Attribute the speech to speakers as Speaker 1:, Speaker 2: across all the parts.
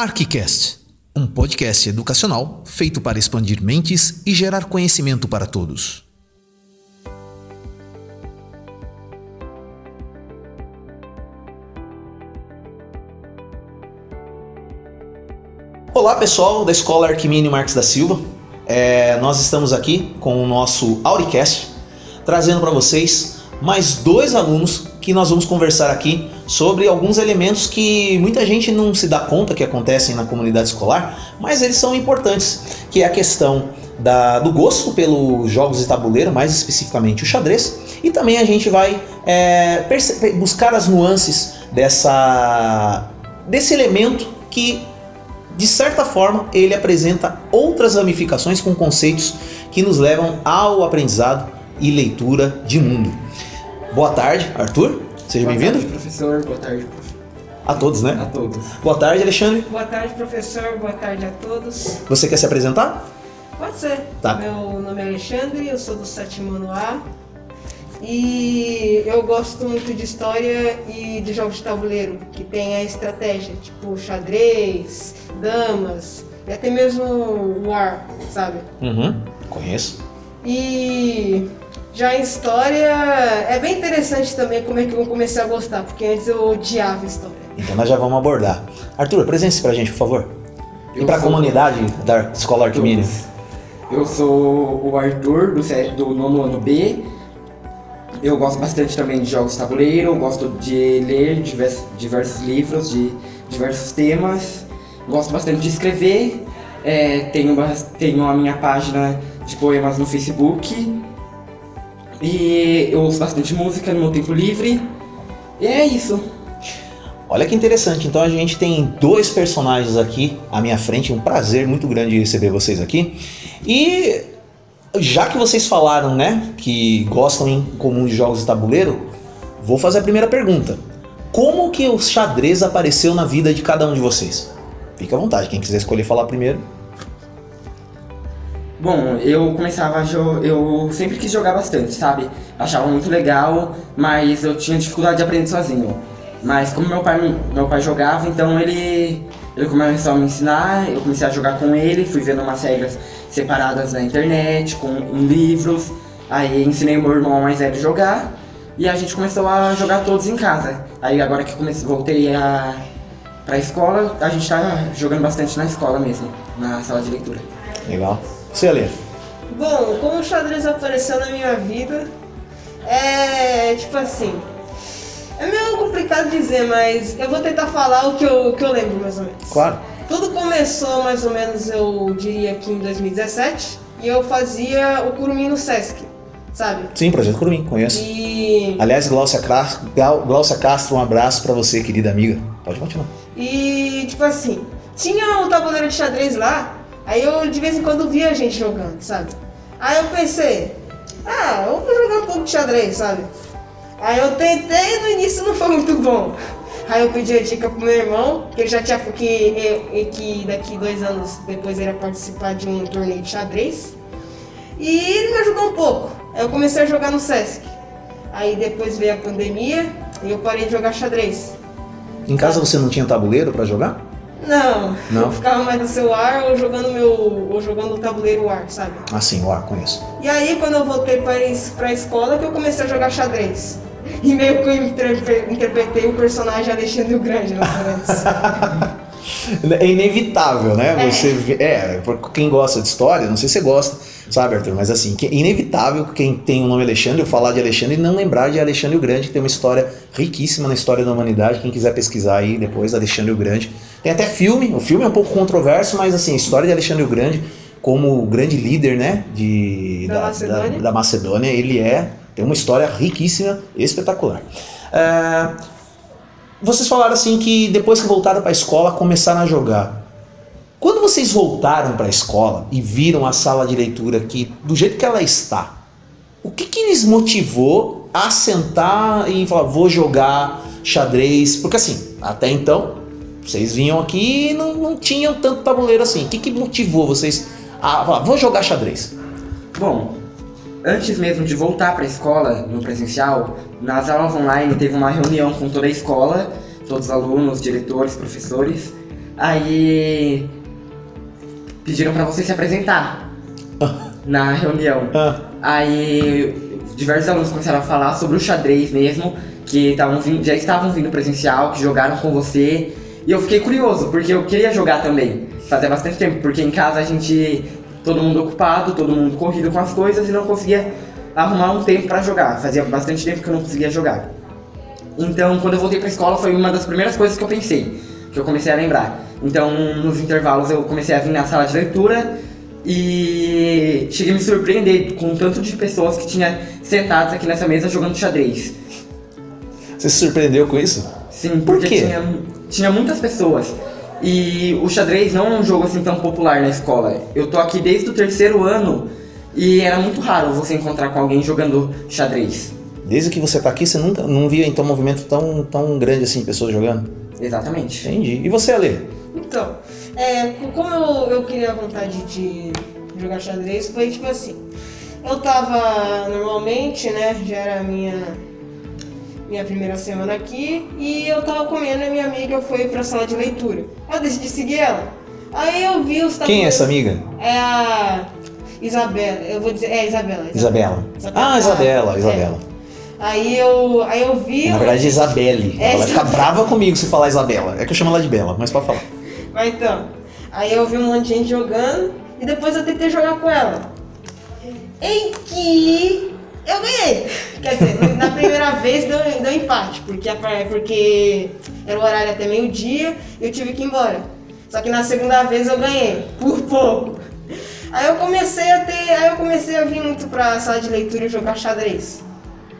Speaker 1: Arquicast, um podcast educacional feito para expandir mentes e gerar conhecimento para todos. Olá pessoal da Escola Arquimínio Marques da Silva, é, nós estamos aqui com o nosso Auricast, trazendo para vocês mais dois alunos que nós vamos conversar aqui sobre alguns elementos que muita gente não se dá conta que acontecem na comunidade escolar, mas eles são importantes, que é a questão da, do gosto pelos jogos de tabuleiro, mais especificamente o xadrez, e também a gente vai é, buscar as nuances dessa, desse elemento que de certa forma, ele apresenta outras ramificações com conceitos que nos levam ao aprendizado e leitura de mundo. Boa tarde, Arthur. Seja bem-vindo.
Speaker 2: Boa tarde, professor. Boa tarde, professor.
Speaker 1: A todos, né?
Speaker 2: A todos.
Speaker 1: Boa tarde, Alexandre.
Speaker 3: Boa tarde, professor. Boa tarde a todos.
Speaker 1: Você quer se apresentar?
Speaker 3: Pode ser.
Speaker 1: Tá.
Speaker 3: Meu nome é Alexandre, eu sou do sétimo ano A. E eu gosto muito de história e de jogos de tabuleiro, que tem a estratégia, tipo xadrez, damas, e até mesmo War, sabe?
Speaker 1: Uhum. Conheço.
Speaker 3: E já em história é bem interessante também como é que eu comecei a gostar, porque antes eu odiava história.
Speaker 1: Então nós já vamos abordar. Arthur, apresente-se pra gente, por favor. e
Speaker 2: Eu
Speaker 1: pra
Speaker 2: sou-
Speaker 1: comunidade da Escola Arquimínio.
Speaker 2: Eu sou o Arthur, do, do nono ano B. Eu gosto bastante também de jogos de tabuleiro, gosto de ler divers- diversos livros de diversos temas. Gosto bastante de escrever. É, tenho, bas- tenho a minha página de poemas no Facebook. E eu ouço bastante música no meu tempo livre. E é isso.
Speaker 1: Olha que interessante, então a gente tem dois personagens aqui à minha frente, um prazer muito grande receber vocês aqui. E já que vocês falaram, né, que gostam em comum de jogos de tabuleiro, vou fazer a primeira pergunta. Como que o xadrez apareceu na vida de cada um de vocês? Fique à vontade, quem quiser escolher falar primeiro.
Speaker 2: Bom, eu começava a. Eu sempre quis jogar bastante, sabe? Achava muito legal, mas eu tinha dificuldade de aprender sozinho. Mas como meu pai, me- meu pai jogava, então ele, ele começou a me ensinar, eu comecei a jogar com ele, fui vendo umas regras separadas na internet, com livros. Aí ensinei meu irmão mais velho a jogar e a gente começou a jogar todos em casa. Aí agora que comecei, voltei a, pra escola, a gente tá jogando bastante na escola mesmo, na sala de leitura.
Speaker 1: Legal. Você, Alê?
Speaker 3: Bom, como o xadrez apareceu na minha vida, é tipo assim. É meio complicado dizer, mas eu vou tentar falar o que eu, que eu lembro mais ou menos.
Speaker 1: Claro.
Speaker 3: Tudo começou mais ou menos, eu diria que em 2017, e eu fazia o Curumim no Sesc, sabe?
Speaker 1: Sim, Projeto Curumim, conheço.
Speaker 3: E,
Speaker 1: Aliás, Glaucia, Cra- Glau- Glaucia Castro, um abraço pra você, querida amiga. Pode continuar.
Speaker 3: e tipo assim, tinha o tabuleiro de xadrez lá, aí eu de vez em quando via a gente jogando, sabe? Aí eu pensei, ah, eu vou jogar um pouco de xadrez, sabe? Aí eu tentei no início não foi muito bom. Aí eu pedi a dica pro meu irmão, que ele já tinha que, que daqui dois anos depois ele ia participar de um torneio de xadrez. E ele me ajudou um pouco. Aí eu comecei a jogar no Sesc. Aí depois veio a pandemia e eu parei de jogar xadrez.
Speaker 1: Em casa você não tinha tabuleiro pra jogar?
Speaker 3: Não,
Speaker 1: Não?
Speaker 3: eu ficava mais no celular ou jogando meu. ou jogando o tabuleiro War, sabe?
Speaker 1: Ah, sim, o ar, conheço.
Speaker 3: E aí quando eu voltei para pra escola que eu comecei a jogar xadrez. E meio que eu interpre- interpretei o personagem Alexandre o Grande, menos.
Speaker 1: É inevitável, né?
Speaker 3: É.
Speaker 1: Você é, quem gosta de história, não sei se você gosta, sabe, Arthur? Mas assim, que é inevitável quem tem o nome Alexandre, eu falar de Alexandre e não lembrar de Alexandre o Grande, que tem uma história riquíssima na história da humanidade. Quem quiser pesquisar aí depois, Alexandre o Grande. Tem até filme, o filme é um pouco controverso, mas assim, a história de Alexandre o Grande, como o grande líder, né, de,
Speaker 3: Da Macedônia.
Speaker 1: da, da Macedônia, ele é, tem uma história riquíssima, espetacular. É, vocês falaram assim que depois que voltaram para a escola começaram a jogar. Quando vocês voltaram para a escola e viram a sala de leitura aqui do jeito que ela está, o que, que lhes motivou a sentar e falar vou jogar xadrez? Porque assim, até então vocês vinham aqui e não, não tinham tanto tabuleiro assim. O que, que motivou vocês a falar vou jogar xadrez?
Speaker 2: Bom, antes mesmo de voltar para a escola, no presencial, nas aulas online teve uma reunião com toda a escola, todos os alunos, diretores, professores, Aí pediram pra você se apresentar na reunião.
Speaker 1: Ah,
Speaker 2: Aí diversos alunos começaram a falar sobre o xadrez mesmo, que vindo- já estavam vindo presencial, que jogaram com você. E eu fiquei curioso, porque eu queria jogar também. Fazia bastante tempo, porque em casa a gente. todo mundo ocupado, todo mundo corrido com as coisas e não conseguia arrumar um tempo pra jogar. Fazia bastante tempo que eu não conseguia jogar. Então, quando eu voltei pra escola, foi uma das primeiras coisas que eu pensei, que eu comecei a lembrar. Então, nos intervalos, eu comecei a vir na sala de leitura e cheguei a me surpreender com o tanto de pessoas que tinha sentadas aqui nessa mesa jogando xadrez.
Speaker 1: você se surpreendeu com isso?
Speaker 2: Sim,
Speaker 1: Por
Speaker 2: porque
Speaker 1: quê?
Speaker 2: Tinha, tinha muitas pessoas. E o xadrez não é um jogo assim tão popular na escola. Eu tô aqui desde o terceiro ano e era muito raro você encontrar com alguém jogando xadrez.
Speaker 1: Desde que você tá aqui, você nunca não via então um movimento tão, tão grande assim, pessoas jogando?
Speaker 2: Exatamente.
Speaker 1: Entendi. E você, Ale?
Speaker 3: Então, é, como eu, eu queria a vontade de jogar xadrez, foi tipo assim. Eu tava normalmente, né? Já era a minha, minha primeira semana aqui e eu tava comendo e minha amiga foi pra sala de leitura. Eu decidi seguir ela. Aí eu vi os
Speaker 1: Quem é essa amiga?
Speaker 3: É a Isabela, eu vou dizer, é Isabela.
Speaker 1: Isabela.
Speaker 3: Isabela.
Speaker 1: Ah, Isabela,
Speaker 3: É.
Speaker 1: Isabela.
Speaker 3: Aí eu, aí eu vi.
Speaker 1: Na verdade, é Isabelle.
Speaker 3: É,
Speaker 1: ela
Speaker 3: Isabela.
Speaker 1: brava comigo se falar Isabela. É que eu chamo ela de Bela, mas pode falar.
Speaker 3: Então, aí eu vi um monte de gente jogando e depois eu tentei jogar com ela. Em que eu ganhei. Quer dizer, na primeira vez deu, deu empate, porque, porque era o horário até meio-dia e eu tive que ir embora. Só que na segunda vez eu ganhei, por pouco. Aí eu comecei a ter. Aí eu comecei a vir muito pra sala de leitura e jogar xadrez.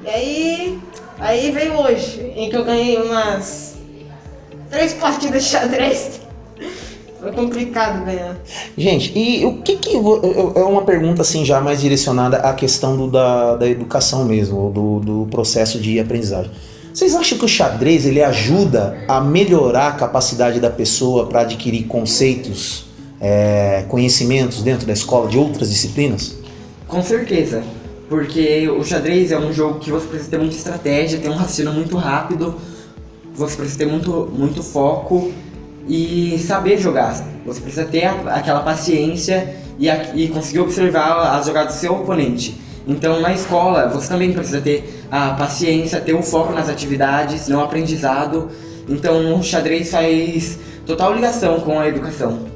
Speaker 3: E aí. Aí veio hoje, em que eu ganhei umas três partidas de xadrez. Foi complicado ganhar.
Speaker 1: Gente, e o que que... eu- eu- É uma pergunta assim já mais direcionada à questão do- da, da educação mesmo, do, do processo de aprendizagem. Vocês acham que o xadrez ele ajuda a melhorar a capacidade da pessoa para adquirir conceitos, é, conhecimentos dentro da escola de outras disciplinas?
Speaker 2: Com certeza. Porque o xadrez é um jogo que você precisa ter muita estratégia, ter um raciocínio muito rápido, você precisa ter muito, muito foco e saber jogar. Você precisa ter a- aquela paciência e, a- e conseguir observar as jogadas do seu oponente. Então na escola você também precisa ter a paciência, ter o foco nas atividades, no aprendizado. Então o xadrez faz total ligação com a educação.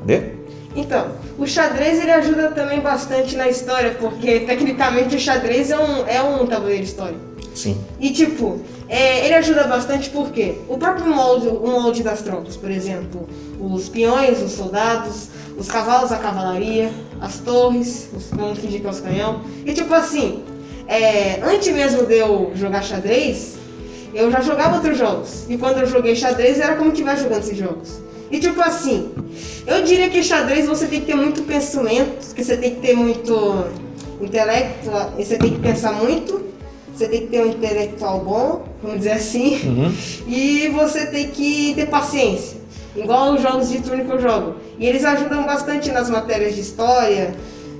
Speaker 1: Cadê?
Speaker 3: Então, o xadrez ele ajuda também bastante na história, porque tecnicamente o xadrez é um, é um tabuleiro histórico.
Speaker 1: Sim.
Speaker 3: E tipo, é, ele ajuda bastante porque o próprio molde, o molde das tropas, por exemplo, os peões, os soldados, os cavalos, a cavalaria, as torres, os, vamos fingir que é os canhão. E tipo assim, é, antes mesmo de eu jogar xadrez, eu já jogava outros jogos. E quando eu joguei xadrez era como que vai jogando esses jogos. E tipo assim, eu diria que xadrez você tem que ter muito pensamento, que você tem que ter muito intelecto, você tem que pensar muito, você tem que ter um intelectual bom, vamos dizer assim,
Speaker 1: Uhum.
Speaker 3: e você tem que ter paciência. Igual os jogos de turno que eu jogo. E eles ajudam bastante nas matérias de história,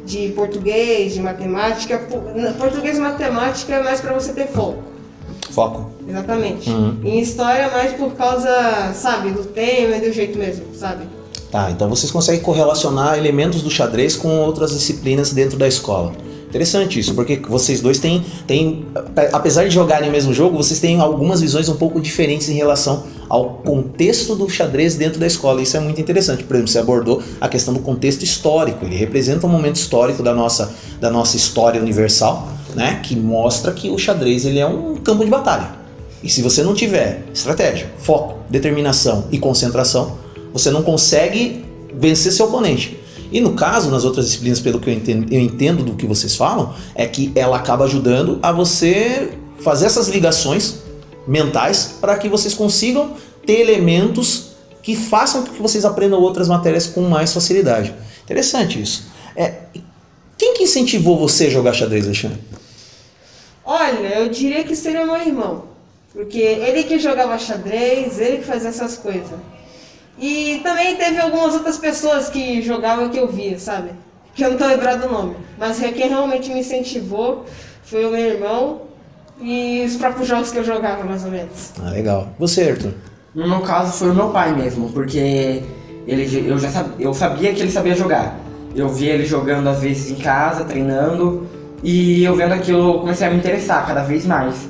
Speaker 3: de português, de matemática. Português e matemática é mais para você ter foco.
Speaker 1: Foco.
Speaker 3: Exatamente.
Speaker 1: Uhum.
Speaker 3: Em história é mais por causa, sabe, do tema e do jeito mesmo, sabe?
Speaker 1: Tá, então vocês conseguem correlacionar elementos do xadrez com outras disciplinas dentro da escola. Interessante isso, porque vocês dois têm, têm, apesar de jogarem o mesmo jogo, vocês têm algumas visões um pouco diferentes em relação ao contexto do xadrez dentro da escola. Isso é muito interessante. Por exemplo, você abordou a questão do contexto histórico. Ele representa um momento histórico da nossa, da nossa história universal, né? Que mostra que o xadrez ele é um campo de batalha. E se você não tiver estratégia, foco, determinação e concentração, você não consegue vencer seu oponente. E no caso, nas outras disciplinas, pelo que eu entendo, eu entendo do que vocês falam, é que ela acaba ajudando a você fazer essas ligações mentais para que vocês consigam ter elementos que façam com que vocês aprendam outras matérias com mais facilidade. Interessante isso. É, quem que incentivou você a jogar xadrez, Alexandre?
Speaker 3: Olha, eu diria que seria meu irmão. Porque ele que jogava xadrez, ele que fazia essas coisas. E também teve algumas outras pessoas que jogavam que eu via, sabe? Que eu não tô lembrado do nome. Mas quem realmente me incentivou foi o meu irmão e os próprios jogos que eu jogava, mais ou menos.
Speaker 1: Ah, legal. Você, Arthur?
Speaker 2: No meu caso foi o meu pai mesmo, porque ele, eu já sab, eu sabia que ele sabia jogar. Eu via ele jogando às vezes em casa, treinando, e eu vendo aquilo eu comecei a me interessar cada vez mais.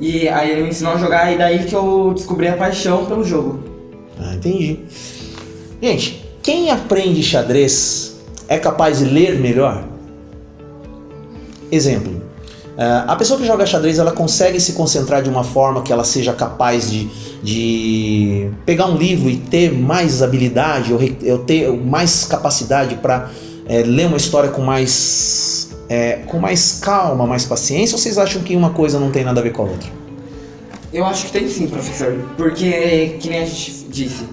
Speaker 2: E aí ele me ensinou a jogar e daí que eu descobri a paixão pelo jogo.
Speaker 1: Ah, entendi. Gente, quem aprende xadrez é capaz de ler melhor? Exemplo. Uh, a pessoa que joga xadrez ela consegue se concentrar de uma forma que ela seja capaz de, de pegar um livro e ter mais habilidade ou, ou ter mais capacidade para é, ler uma história com mais, é, com mais calma, mais paciência? Ou vocês acham que uma coisa não tem nada a ver com a outra?
Speaker 2: Eu acho que tem sim, professor. Porque, que nem a gente disse,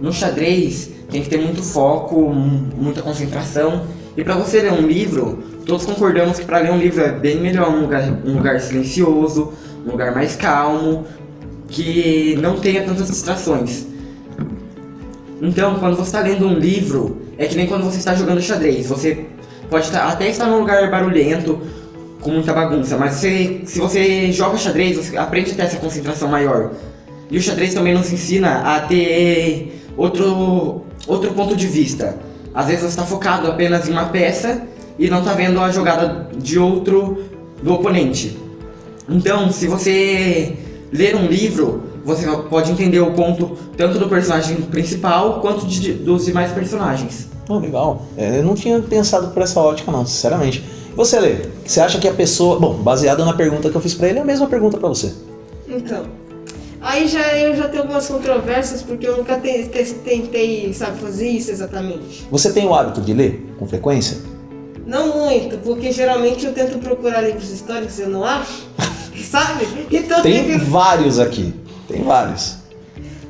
Speaker 2: no xadrez tem que ter muito foco, muita concentração. E para você ler um livro, todos concordamos que para ler um livro é bem melhor um lugar, um lugar silencioso, um lugar mais calmo, que não tenha tantas distrações. Então, quando você está lendo um livro, é que nem quando você está jogando xadrez. Você pode estar, até estar num lugar barulhento, com muita bagunça, mas você, se você joga xadrez, você aprende a ter essa concentração maior. E o xadrez também nos ensina a ter outro, outro ponto de vista. Às vezes você está focado apenas em uma peça e não está vendo a jogada de outro do oponente. Então, se você ler um livro, você pode entender o ponto tanto do personagem principal quanto de, dos demais personagens.
Speaker 1: Oh, legal. É, eu não tinha pensado por essa ótica, não, sinceramente. Você, Lê, você acha que a pessoa. Bom, baseado na pergunta que eu fiz para ele, é a mesma pergunta para você.
Speaker 3: Então. Aí já eu já tenho algumas controvérsias porque eu nunca te, te, tentei, sabe, fazer isso exatamente.
Speaker 1: Você tem o hábito de ler com frequência?
Speaker 3: Não muito, porque geralmente eu tento procurar livros históricos e eu não acho. sabe?
Speaker 1: Então tem que... vários aqui. Tem vários.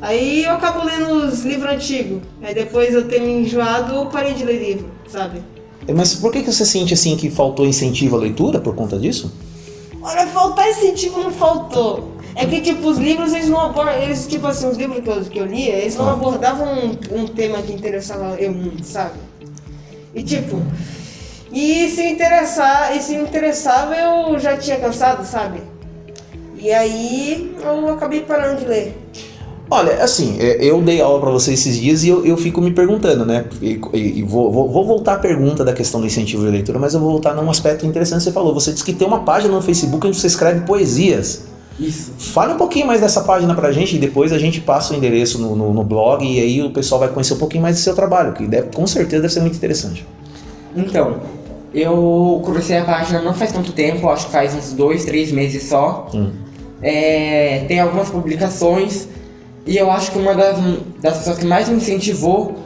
Speaker 3: Aí eu acabo lendo os livros antigos. Aí depois eu tenho enjoado, eu parei de ler livro, sabe?
Speaker 1: Mas por que, que você sente assim que faltou incentivo à leitura por conta disso?
Speaker 3: Olha, faltar incentivo não faltou. É que, tipo, os livros, eles não abordam. Eles, tipo assim, os livros que eu, que eu lia, eles não ah. abordavam um, um tema que interessava eu muito, sabe? E tipo. E se interessar, e se interessava, eu já tinha cansado, sabe? E aí eu acabei parando de ler.
Speaker 1: Olha, assim, é, eu dei aula para você esses dias e eu, eu fico me perguntando, né? E, e vou, vou, vou, voltar à pergunta da questão do incentivo de leitura, mas eu vou voltar num aspecto interessante que você falou. Você disse que tem uma página no Facebook onde você escreve poesias.
Speaker 2: Isso.
Speaker 1: Fale um pouquinho mais dessa página pra gente e depois a gente passa o endereço no, no, no blog e aí o pessoal vai conhecer um pouquinho mais do seu trabalho, que deve, com certeza deve ser muito interessante.
Speaker 2: Então, eu comecei a página não faz tanto tempo, acho que faz uns dois, três meses só. Hum. É, tem algumas publicações e eu acho que uma das, das pessoas que mais me incentivou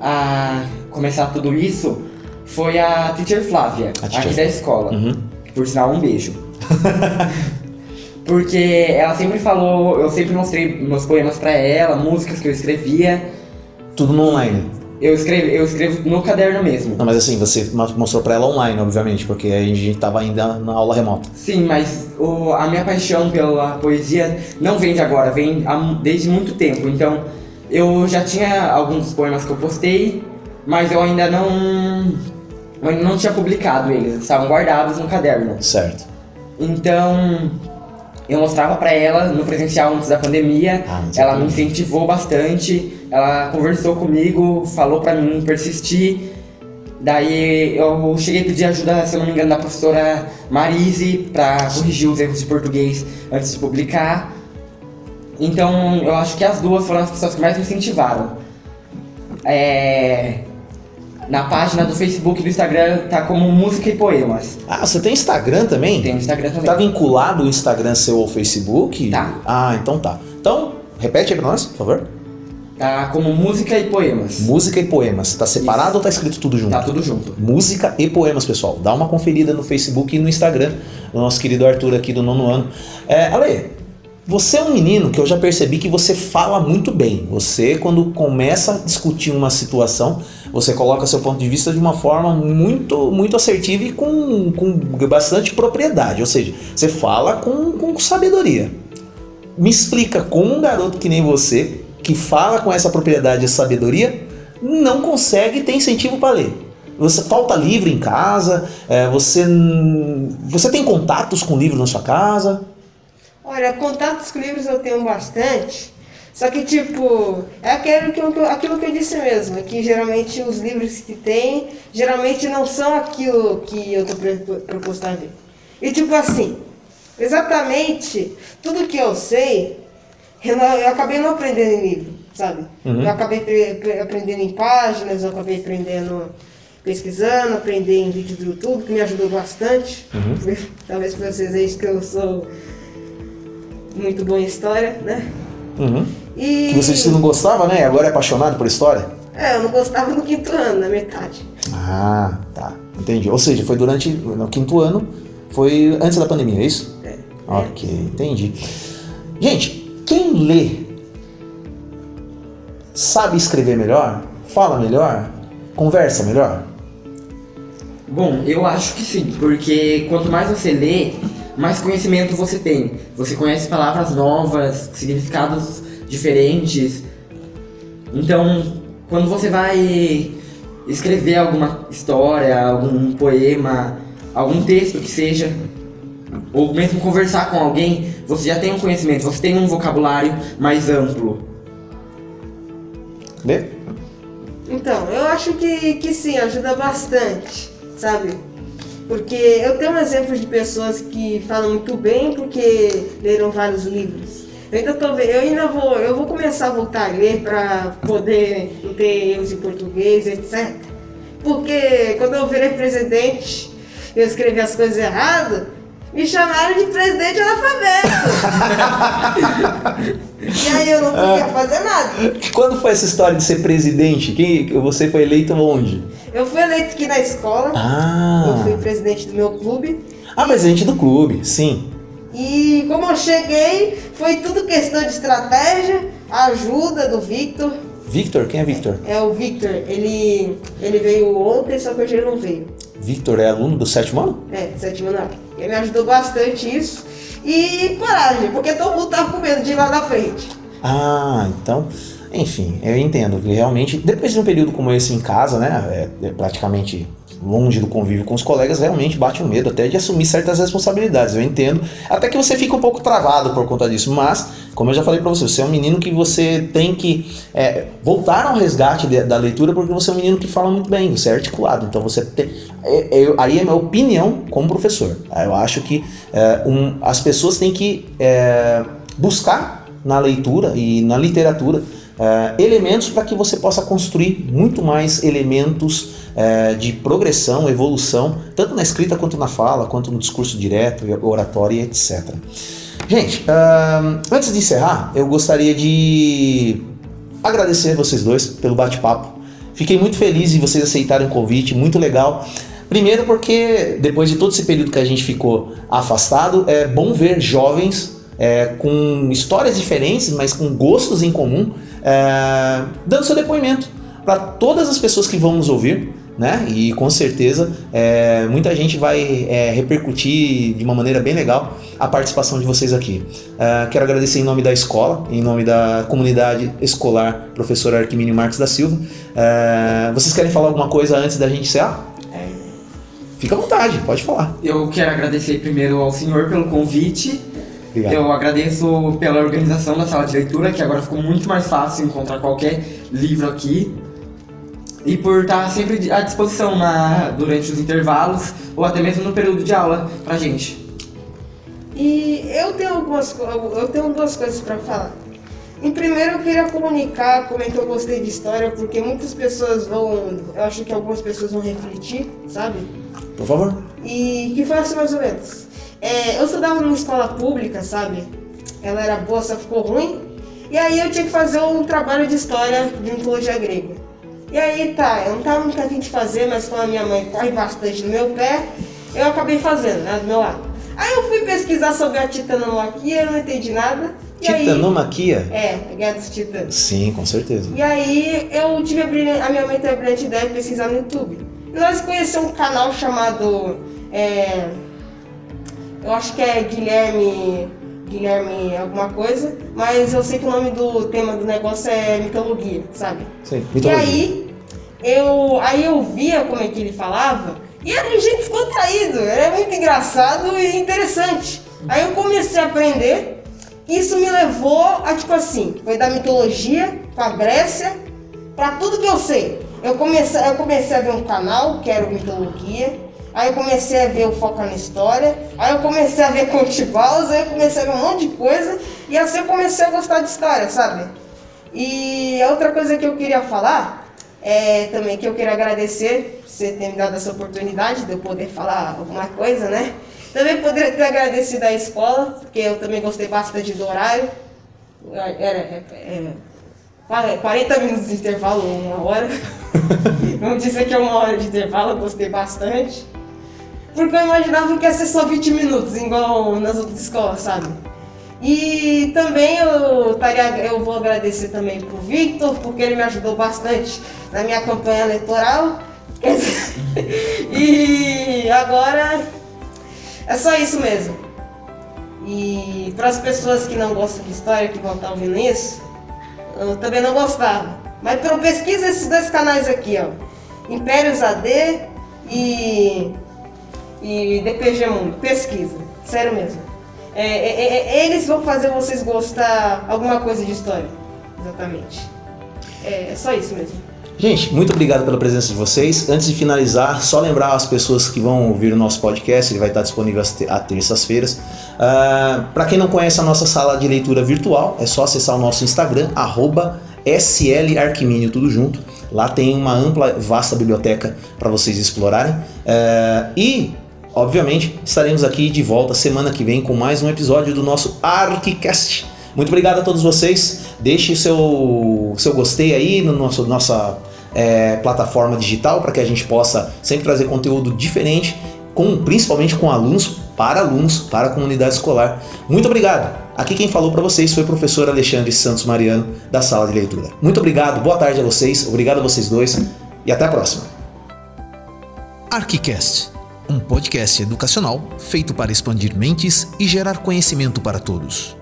Speaker 2: a começar tudo isso foi a teacher Flávia, a teacher. aqui da escola. Uhum. Por sinal, um beijo. Porque ela sempre falou, eu sempre mostrei meus poemas para ela, músicas que eu escrevia.
Speaker 1: Tudo no online?
Speaker 2: Eu escrevo, eu escrevo no caderno mesmo.
Speaker 1: Não, mas assim, você mostrou pra ela online, obviamente, porque a gente tava ainda na aula remota.
Speaker 2: Sim, mas o, a minha paixão pela poesia não vem de agora, vem há, desde muito tempo. Então, eu já tinha alguns poemas que eu postei, mas eu ainda não. Eu ainda não tinha publicado eles, estavam guardados no caderno.
Speaker 1: Certo.
Speaker 2: Então, eu mostrava para ela no presencial antes da pandemia. Ah, ela me incentivou bastante. Ela conversou comigo, falou para mim persistir. Daí eu cheguei a pedir ajuda, se eu não me engano, da professora Marise para corrigir os erros de português antes de publicar. Então eu acho que as duas foram as pessoas que mais me incentivaram. É, na página do Facebook e do Instagram tá como música e poemas.
Speaker 1: Ah, você tem Instagram também?
Speaker 2: Tem Instagram também.
Speaker 1: Tá vinculado o Instagram seu ao Facebook?
Speaker 2: Tá.
Speaker 1: Ah, então tá. Então, repete aí pra nós, por favor.
Speaker 2: Tá como música e poemas.
Speaker 1: Música e poemas. Tá separado Isso. ou tá escrito tudo junto?
Speaker 2: Tá tudo junto.
Speaker 1: Música e poemas, pessoal. Dá uma conferida no Facebook e no Instagram do nosso querido Arthur aqui do nono ano. É, Ale, você é um menino que eu já percebi que você fala muito bem. Você, quando começa a discutir uma situação, você coloca seu ponto de vista de uma forma muito, muito assertiva e com, com bastante propriedade. Ou seja, você fala com, com sabedoria. Me explica como um garoto que nem você, que fala com essa propriedade e sabedoria, não consegue ter incentivo para ler. Você falta livro em casa, é, você, você tem contatos com livros na sua casa?
Speaker 3: Olha, contatos com livros eu tenho bastante, Só que, tipo, é aquilo que, eu, aquilo que eu disse mesmo, é que geralmente os livros que tem, geralmente não são aquilo que eu tô proposto a ver. E, tipo assim, exatamente tudo que eu sei, eu, não, eu acabei não aprendendo em livro, sabe?
Speaker 1: Uhum.
Speaker 3: Eu acabei pre- aprendendo em páginas, eu acabei aprendendo, pesquisando, aprendendo em vídeos do YouTube, que me ajudou bastante. Talvez pra vocês vejam que eu sou muito bom em história, né?
Speaker 1: Uhum.
Speaker 3: E...
Speaker 1: Que você disse que não gostava, né? E agora é apaixonado por história?
Speaker 3: É, eu não gostava no quinto ano, na metade.
Speaker 1: Ah, tá. Entendi. Ou seja, foi durante no quinto ano, foi antes da pandemia, é isso?
Speaker 3: É.
Speaker 1: Ok, entendi. Gente, quem lê sabe escrever melhor, fala melhor, conversa melhor?
Speaker 2: Bom, eu acho que sim, porque quanto mais você lê, mais conhecimento você tem. Você conhece palavras novas, significados diferentes. Então, quando você vai escrever alguma história, algum poema, algum texto que seja, ou mesmo conversar com alguém, você já tem um conhecimento, você tem um vocabulário mais amplo.
Speaker 1: Lê?
Speaker 3: Então, eu acho que, que sim, ajuda bastante, sabe? Porque eu tenho um exemplo de pessoas que falam muito bem porque leram vários livros. Eu ainda, tô, ve- eu ainda vou, eu vou começar a voltar a ler para poder ter erros em português, etc. Porque quando eu virei presidente, eu escrevi as coisas erradas, me chamaram de presidente analfabeto. e aí eu não podia fazer nada.
Speaker 1: Quando foi essa história de ser presidente? Quem, você foi eleito onde?
Speaker 3: Eu fui eleito aqui na escola.
Speaker 1: Ah,
Speaker 3: Eu fui presidente do meu clube.
Speaker 1: ah presidente do clube, sim.
Speaker 3: E como eu cheguei, foi tudo questão de estratégia, ajuda do Victor.
Speaker 1: Victor, quem é Victor?
Speaker 3: É o Victor, ele, ele veio ontem, só que hoje ele não veio.
Speaker 1: Victor é aluno do sétimo ano?
Speaker 3: É, sétimo ano. Ele me ajudou bastante isso. E coragem, porque todo mundo tava com medo de ir lá na frente.
Speaker 1: Ah, então, enfim, eu entendo que realmente, depois de um período como esse em casa, né, é, é praticamente longe do convívio com os colegas, realmente bate um medo até de assumir certas responsabilidades. Eu entendo, até que você fica um pouco travado por conta disso, mas, como eu já falei pra você, você é um menino que você tem que é, voltar ao resgate de- da leitura porque você é um menino que fala muito bem, você é articulado, então você tem. é- é- aí é minha opinião como professor. Eu acho que é, um- as pessoas têm que é, buscar na leitura e na literatura eh, elementos para que você possa construir muito mais elementos eh, de progressão, evolução, tanto na escrita quanto na fala, quanto no discurso direto, oratório etc. Gente, ahn, antes de encerrar, eu gostaria de agradecer vocês dois pelo bate-papo. Fiquei muito feliz de vocês aceitarem o convite, muito legal. Primeiro porque depois de todo esse período que a gente ficou afastado, é bom ver jovens é, com histórias diferentes, mas com gostos em comum, é, dando seu depoimento para todas as pessoas que vão nos ouvir, né? E com certeza é, muita gente vai é, repercutir de uma maneira bem legal a participação de vocês aqui. É, quero agradecer em nome da escola, em nome da comunidade escolar Professor Arquimínio Marques da Silva. É, vocês querem falar alguma coisa antes da gente encerrar? Fica à vontade, pode falar.
Speaker 2: Eu quero agradecer primeiro ao senhor pelo convite.
Speaker 1: Obrigado.
Speaker 2: Eu agradeço pela organização da sala de leitura, que agora ficou muito mais fácil encontrar qualquer livro aqui. E por estar sempre à disposição na, durante os intervalos ou até mesmo no período de aula pra gente.
Speaker 3: E eu tenho algumas eu tenho duas coisas para falar. Em primeiro eu queria comunicar como é que eu gostei de história, porque muitas pessoas vão. Eu acho que algumas pessoas vão refletir, sabe?
Speaker 1: Por favor.
Speaker 3: E que foi assim mais ou menos. É, eu estudava numa escola pública, sabe? Ela era boa, só ficou ruim. E aí eu tinha que fazer um trabalho de história de mitologia grega. E aí tá, eu não tava muito afim de fazer, mas como a minha mãe corre bastante no meu pé, eu acabei fazendo, né, do meu lado. Aí eu fui pesquisar sobre a titanomaquia, eu não entendi nada. E aí-
Speaker 1: Titanomaquia?
Speaker 3: É, a Guerra dos Titãs.
Speaker 1: Sim, com certeza.
Speaker 3: E aí eu tive a, brilhante, a minha mãe teve a brilhante ideia de pesquisar no YouTube. E nós conhecemos um canal chamado. é, eu acho que é Guilherme. Guilherme alguma coisa, mas eu sei que o nome do tema do negócio é mitologia, sabe?
Speaker 1: Sim,
Speaker 3: E
Speaker 1: mitologia.
Speaker 3: aí eu, aí eu via como é que ele falava e era um jeito descontraído, era muito engraçado e interessante. Aí eu comecei a aprender isso me levou a, tipo assim, foi da mitologia pra Grécia, pra tudo que eu sei. Eu comecei, eu comecei a ver um canal, que era o Mitologia, aí eu comecei a ver o Foca na História, aí eu comecei a ver Contibaus, aí eu comecei a ver um monte de coisa, e assim eu comecei a gostar de história, sabe? E a outra coisa que eu queria falar é também que eu queria agradecer por você ter me dado essa oportunidade de eu poder falar alguma coisa, né? Também poderia ter agradecido a escola, porque eu também gostei bastante do horário. Era, é, é, 40 minutos de intervalo, uma hora. Vamos dizer que é uma hora de intervalo, eu gostei bastante. Porque eu imaginava que ia ser só 20 minutos, igual nas outras escolas, sabe? E também eu, taria, eu vou agradecer também pro Victor, porque ele me ajudou bastante na minha campanha eleitoral. e agora é só isso mesmo. E para as pessoas que não gostam de história, que vão estar ouvindo isso, eu também não gostava. Mas pelo pesquisa esses dois canais aqui, ó. Impérios AD e, e DPG Mundo. Pesquisa. Sério mesmo. É, é, é, é, eles vão fazer vocês gostar alguma coisa de história. Exatamente. É, é só isso mesmo.
Speaker 1: Gente, muito obrigado pela presença de vocês. Antes de finalizar, só lembrar as pessoas que vão ouvir o nosso podcast, ele vai estar disponível às terças-feiras. Uh, ah, Para quem não conhece a nossa sala de leitura virtual, é só acessar o nosso Instagram, SLArquimínio, tudo junto. Lá tem uma ampla, vasta biblioteca para vocês explorarem. Uh, e, obviamente, estaremos aqui de volta semana que vem com mais um episódio do nosso ArcCast. Muito obrigado a todos vocês. Deixe seu, seu gostei aí no nosso nossa é, plataforma digital para que a gente possa sempre trazer conteúdo diferente, com, principalmente com alunos, para alunos, para a comunidade escolar. Muito obrigado! Aqui quem falou para vocês foi o professor Alexandre Santos Mariano, da sala de leitura. Muito obrigado, boa tarde a vocês, obrigado a vocês dois e até a próxima.
Speaker 4: ArchiCast, um podcast educacional feito para expandir mentes e gerar conhecimento para todos.